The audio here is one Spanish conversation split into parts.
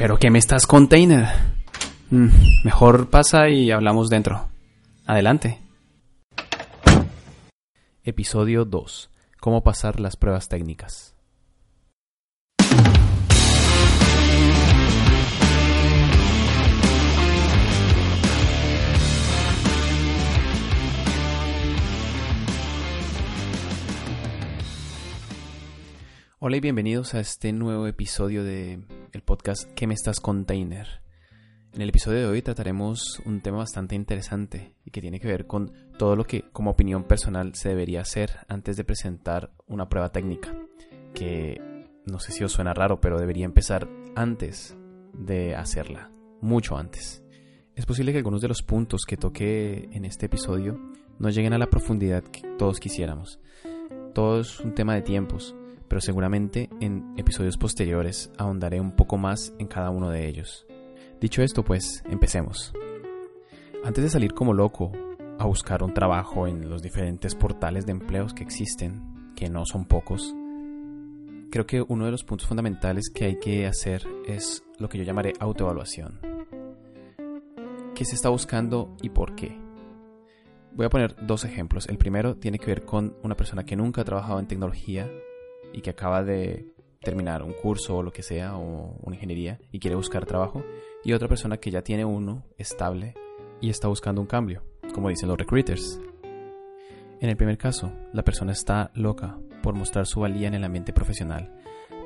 ¿Pero qué me estás container? Mm, mejor pasa y hablamos dentro. Adelante. Episodio 2. Cómo pasar las pruebas técnicas. Hola y bienvenidos a este nuevo episodio de el podcast ¿Qué me estás container? En el episodio de hoy trataremos un tema bastante interesante y que tiene que ver con todo lo que como opinión personal se debería hacer antes de presentar una prueba técnica, que no sé si os suena raro, pero debería empezar antes de hacerla, mucho antes. Es posible que algunos de los puntos que toque en este episodio no lleguen a la profundidad que todos quisiéramos. Todo es un tema de tiempos pero seguramente en episodios posteriores ahondaré un poco más en cada uno de ellos. Dicho esto, pues, empecemos. Antes de salir como loco a buscar un trabajo en los diferentes portales de empleos que existen, que no son pocos, creo que uno de los puntos fundamentales que hay que hacer es lo que yo llamaré autoevaluación. ¿Qué se está buscando y por qué? Voy a poner dos ejemplos. El primero tiene que ver con una persona que nunca ha trabajado en tecnología y que acaba de terminar un curso o lo que sea o una ingeniería y quiere buscar trabajo y otra persona que ya tiene uno estable y está buscando un cambio, como dicen los recruiters. En el primer caso, la persona está loca por mostrar su valía en el ambiente profesional,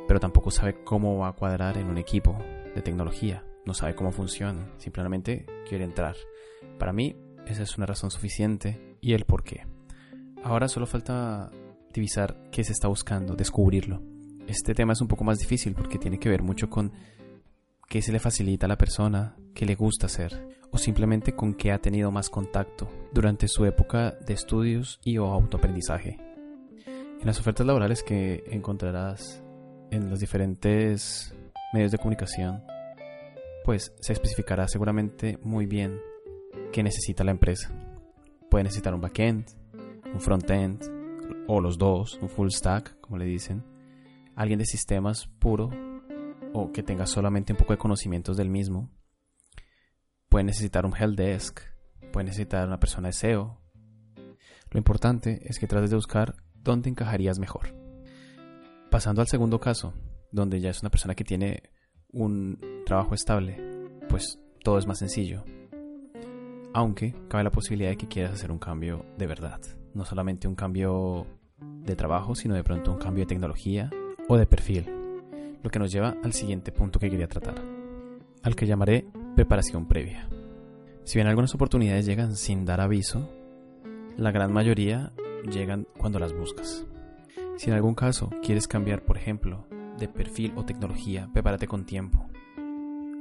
pero tampoco sabe cómo va a cuadrar en un equipo de tecnología, no sabe cómo funciona, simplemente quiere entrar. Para mí, esa es una razón suficiente y el por qué. Ahora solo falta divisar qué se está buscando, descubrirlo. Este tema es un poco más difícil porque tiene que ver mucho con qué se le facilita a la persona, qué le gusta hacer, o simplemente con qué ha tenido más contacto durante su época de estudios y o autoaprendizaje. En las ofertas laborales que encontrarás en los diferentes medios de comunicación, pues se especificará seguramente muy bien qué necesita la empresa. Puede necesitar un backend, un frontend, o los dos, un full stack, como le dicen, alguien de sistemas puro o que tenga solamente un poco de conocimientos del mismo. Puede necesitar un help desk, puede necesitar una persona de SEO. Lo importante es que trates de buscar dónde encajarías mejor. Pasando al segundo caso, donde ya es una persona que tiene un trabajo estable, pues todo es más sencillo. Aunque cabe la posibilidad de que quieras hacer un cambio de verdad no solamente un cambio de trabajo, sino de pronto un cambio de tecnología o de perfil. Lo que nos lleva al siguiente punto que quería tratar, al que llamaré preparación previa. Si bien algunas oportunidades llegan sin dar aviso, la gran mayoría llegan cuando las buscas. Si en algún caso quieres cambiar, por ejemplo, de perfil o tecnología, prepárate con tiempo.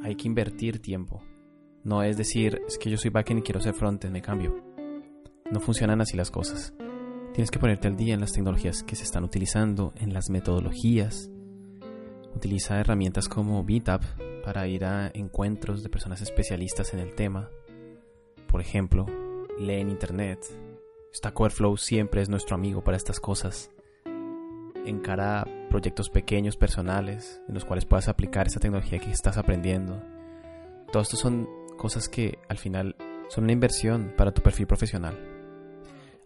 Hay que invertir tiempo. No es decir, es que yo soy backend y quiero ser frontend, me cambio. No funcionan así las cosas. Tienes que ponerte al día en las tecnologías que se están utilizando, en las metodologías. Utiliza herramientas como Meetup para ir a encuentros de personas especialistas en el tema. Por ejemplo, lee en internet. Stack Overflow siempre es nuestro amigo para estas cosas. Encara proyectos pequeños, personales, en los cuales puedas aplicar esa tecnología que estás aprendiendo. Todo esto son cosas que al final son una inversión para tu perfil profesional.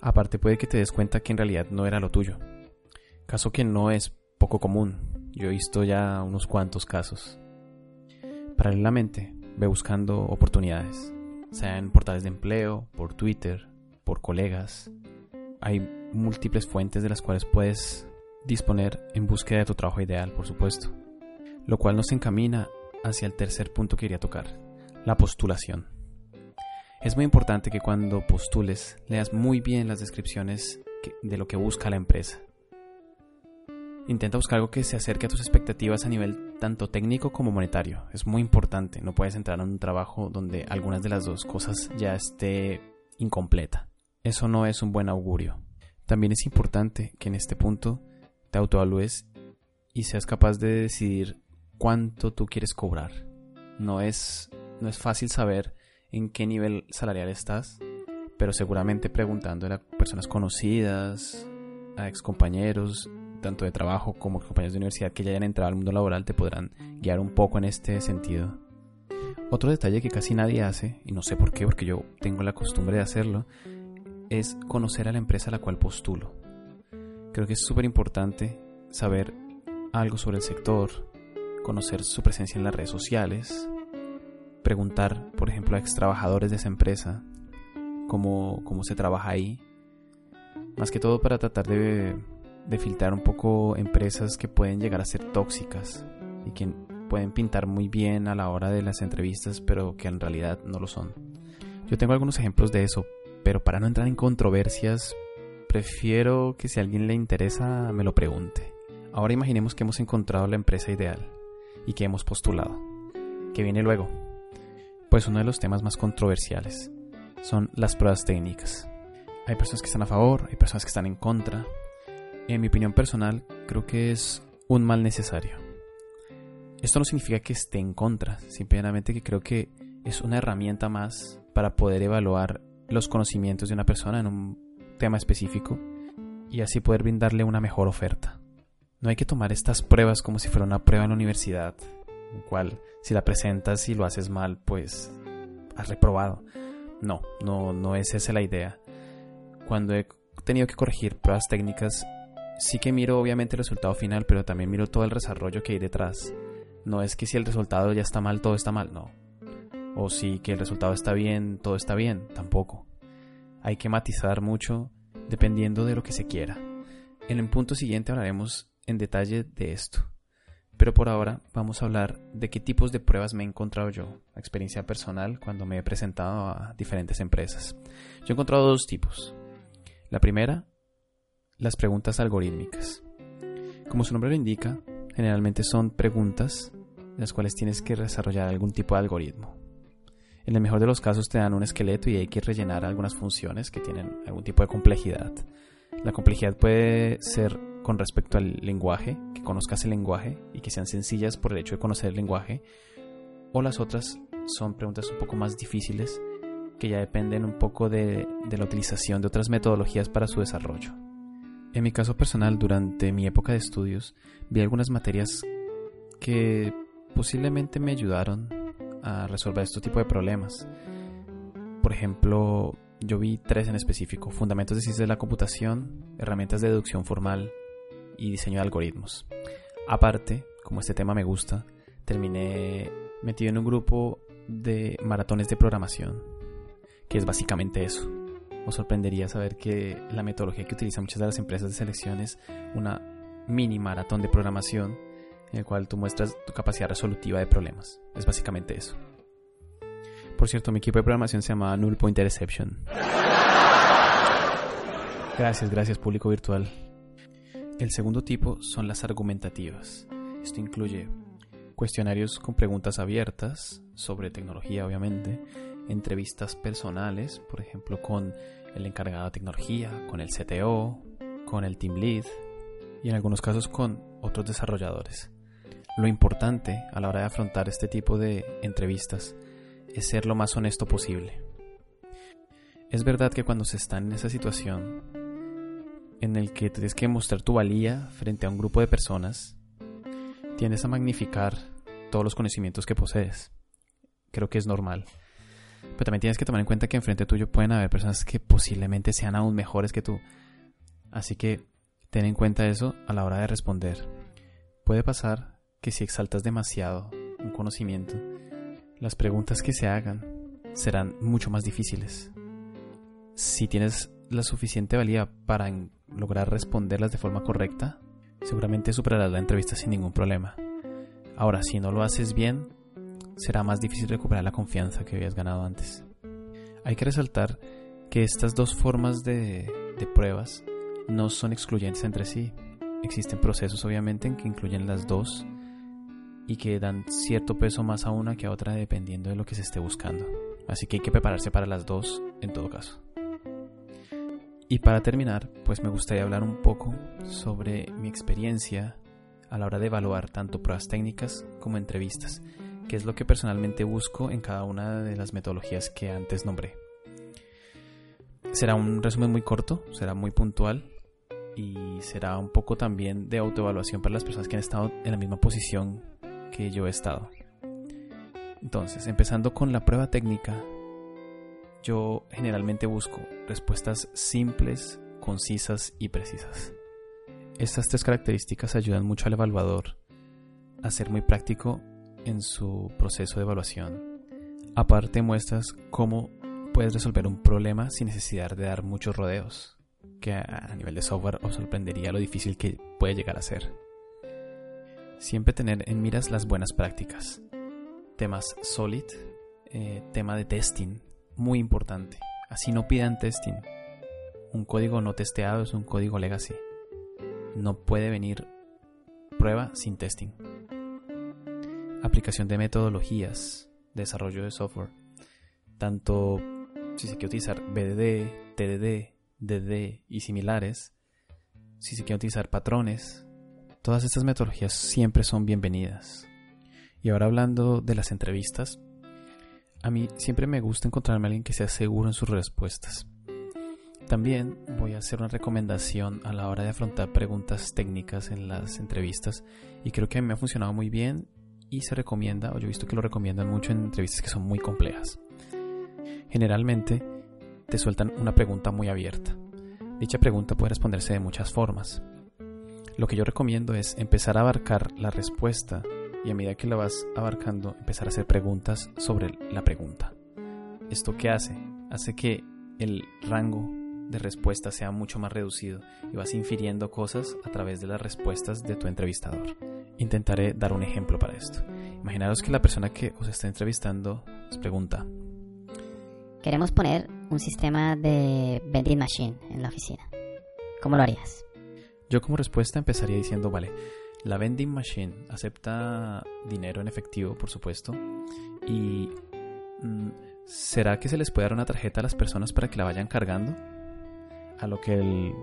Aparte puede que te des cuenta que en realidad no era lo tuyo. Caso que no es poco común. Yo he visto ya unos cuantos casos. Paralelamente, ve buscando oportunidades, sea en portales de empleo, por Twitter, por colegas. Hay múltiples fuentes de las cuales puedes disponer en búsqueda de tu trabajo ideal, por supuesto. Lo cual nos encamina hacia el tercer punto que quería tocar, la postulación. Es muy importante que cuando postules leas muy bien las descripciones de lo que busca la empresa. Intenta buscar algo que se acerque a tus expectativas a nivel tanto técnico como monetario. Es muy importante. No puedes entrar en un trabajo donde algunas de las dos cosas ya esté incompleta. Eso no es un buen augurio. También es importante que en este punto te autoevalúes y seas capaz de decidir cuánto tú quieres cobrar. No es, no es fácil saber en qué nivel salarial estás, pero seguramente preguntando a personas conocidas, a excompañeros, tanto de trabajo como compañeros de universidad que ya hayan entrado al mundo laboral, te podrán guiar un poco en este sentido. Otro detalle que casi nadie hace, y no sé por qué, porque yo tengo la costumbre de hacerlo, es conocer a la empresa a la cual postulo. Creo que es súper importante saber algo sobre el sector, conocer su presencia en las redes sociales, preguntar, por ejemplo, a ex trabajadores de esa empresa cómo, cómo se trabaja ahí. Más que todo para tratar de, de filtrar un poco empresas que pueden llegar a ser tóxicas y que pueden pintar muy bien a la hora de las entrevistas, pero que en realidad no lo son. Yo tengo algunos ejemplos de eso, pero para no entrar en controversias, prefiero que si a alguien le interesa me lo pregunte. Ahora imaginemos que hemos encontrado la empresa ideal y que hemos postulado. ¿Qué viene luego? Pues uno de los temas más controversiales son las pruebas técnicas. Hay personas que están a favor, hay personas que están en contra. En mi opinión personal, creo que es un mal necesario. Esto no significa que esté en contra, simplemente que creo que es una herramienta más para poder evaluar los conocimientos de una persona en un tema específico y así poder brindarle una mejor oferta. No hay que tomar estas pruebas como si fuera una prueba en la universidad, en cual si la presentas y lo haces mal, pues has reprobado. No, no, no es esa la idea. Cuando he tenido que corregir pruebas técnicas, sí que miro obviamente el resultado final, pero también miro todo el desarrollo que hay detrás. No es que si el resultado ya está mal, todo está mal, no. O si que el resultado está bien, todo está bien, tampoco. Hay que matizar mucho dependiendo de lo que se quiera. En el punto siguiente hablaremos en detalle de esto. Pero por ahora vamos a hablar de qué tipos de pruebas me he encontrado yo, experiencia personal, cuando me he presentado a diferentes empresas. Yo he encontrado dos tipos. La primera, las preguntas algorítmicas. Como su nombre lo indica, generalmente son preguntas en las cuales tienes que desarrollar algún tipo de algoritmo. En el mejor de los casos te dan un esqueleto y hay que rellenar algunas funciones que tienen algún tipo de complejidad. La complejidad puede ser con respecto al lenguaje, que conozcas el lenguaje y que sean sencillas por el hecho de conocer el lenguaje, o las otras son preguntas un poco más difíciles que ya dependen un poco de, la utilización de otras metodologías para su desarrollo. En mi caso personal, durante mi época de estudios, vi algunas materias que posiblemente me ayudaron a resolver este tipo de problemas. Por ejemplo, yo vi tres en específico, fundamentos de ciencias de la computación, herramientas de deducción formal y diseño de algoritmos. Aparte, como este tema me gusta, terminé metido en un grupo de maratones de programación, que es básicamente eso. Os sorprendería saber que la metodología que utilizan muchas de las empresas de selección es una mini maratón de programación en el cual tú muestras tu capacidad resolutiva de problemas. Es básicamente eso. Por cierto, mi equipo de programación se llama Null Point Interception. Gracias, gracias público virtual. El segundo tipo son las argumentativas. Esto incluye cuestionarios con preguntas abiertas sobre tecnología, obviamente, entrevistas personales, por ejemplo, con el encargado de tecnología, con el CTO, con el team lead y en algunos casos con otros desarrolladores. Lo importante a la hora de afrontar este tipo de entrevistas es ser lo más honesto posible. Es verdad que cuando se está en esa situación en el que tienes que mostrar tu valía frente a un grupo de personas, tiendes a magnificar todos los conocimientos que posees. Creo que es normal. Pero también tienes que tomar en cuenta que enfrente tuyo pueden haber personas que posiblemente sean aún mejores que tú. Así que ten en cuenta eso a la hora de responder. Puede pasar que si exaltas demasiado un conocimiento, las preguntas que se hagan serán mucho más difíciles. Si tienes la suficiente valía para lograr responderlas de forma correcta, seguramente superarás la entrevista sin ningún problema. Ahora, si no lo haces bien, será más difícil recuperar la confianza que habías ganado antes. Hay que resaltar que estas dos formas de, pruebas no son excluyentes entre sí. Existen procesos obviamente en que incluyen las dos y que dan cierto peso más a una que a otra dependiendo de lo que se esté buscando. Así que hay que prepararse para las dos en todo caso. Y para terminar, pues me gustaría hablar un poco sobre mi experiencia a la hora de evaluar tanto pruebas técnicas como entrevistas, que es lo que personalmente busco en cada una de las metodologías que antes nombré. Será un resumen muy corto, será muy puntual. y será un poco también de autoevaluación para las personas que han estado en la misma posición que yo he estado. Entonces, empezando con la prueba técnica, yo generalmente busco respuestas simples, concisas y precisas. Estas tres características ayudan mucho al evaluador a ser muy práctico en su proceso de evaluación. Aparte muestras cómo puedes resolver un problema sin necesidad de dar muchos rodeos que a nivel de software os sorprendería lo difícil que puede llegar a ser. Siempre tener en miras las buenas prácticas. Temas solid, eh, tema de testing, muy importante. Así no pidan testing. Un código no testeado es un código legacy. No puede venir prueba sin testing. Aplicación de metodologías, desarrollo de software. Tanto si se quiere utilizar BDD, TDD, DD y similares, si se quiere utilizar patrones, todas estas metodologías siempre son bienvenidas. Y ahora hablando de las entrevistas, a mí siempre me gusta encontrarme alguien que sea seguro en sus respuestas. También voy a hacer una recomendación a la hora de afrontar preguntas técnicas en las entrevistas y creo que a mí me ha funcionado muy bien y se recomienda, o yo he visto que lo recomiendan mucho en entrevistas que son muy complejas. Generalmente te sueltan una pregunta muy abierta. Dicha pregunta puede responderse de muchas formas. Lo que yo recomiendo es empezar a abarcar la respuesta y a medida que la vas abarcando empezar a hacer preguntas sobre la pregunta. ¿Esto qué hace? Hace que el rango de respuesta sea mucho más reducido y vas infiriendo cosas a través de las respuestas de tu entrevistador. Intentaré dar un ejemplo para esto. Imaginaros que la persona que os está entrevistando os pregunta, Queremos poner un sistema de vending machine en la oficina. ¿Cómo lo harías? Yo como respuesta empezaría diciendo, vale, la vending machine acepta dinero en efectivo, por supuesto, y mm, ¿será que se les puede dar una tarjeta a las personas para que la vayan cargando? A lo que el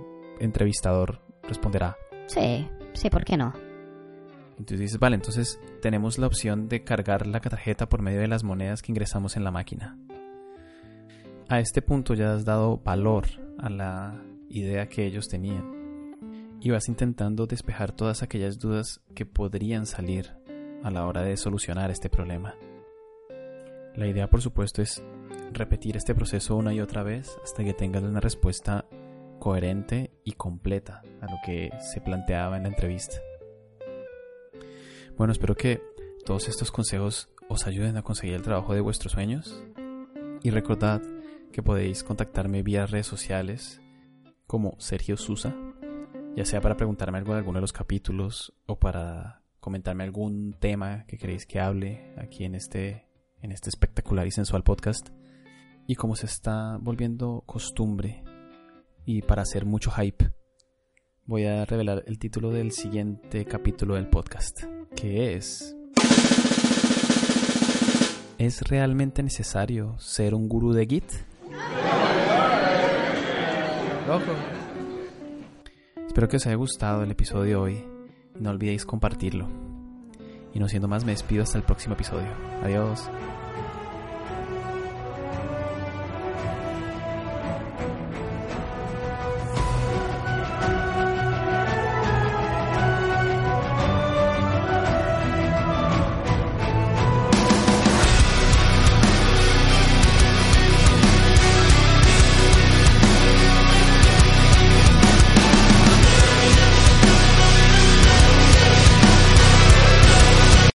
entrevistador responderá. Sí, sí, ¿por qué no? Entonces dices, vale, entonces tenemos la opción de cargar la tarjeta por medio de las monedas que ingresamos en la máquina a este punto ya has dado valor a la idea que ellos tenían y vas intentando despejar todas aquellas dudas que podrían salir a la hora de solucionar este problema. La idea, por supuesto, es repetir este proceso una y otra vez hasta que tengas una respuesta coherente y completa a lo que se planteaba en la entrevista. Bueno, espero que todos estos consejos os ayuden a conseguir el trabajo de vuestros sueños y recordad que podéis contactarme vía redes sociales como Sergio Susa, ya sea para preguntarme algo de alguno de los capítulos o para comentarme algún tema que queréis que hable aquí en este, en este espectacular y sensual podcast. Y como se está volviendo costumbre y para hacer mucho hype, voy a revelar el título del siguiente capítulo del podcast, que es... ¿Es realmente necesario ser un gurú de Git? Espero que os haya gustado el episodio de hoy. No olvidéis compartirlo. Y no siendo más, me despido hasta el próximo episodio. Adiós.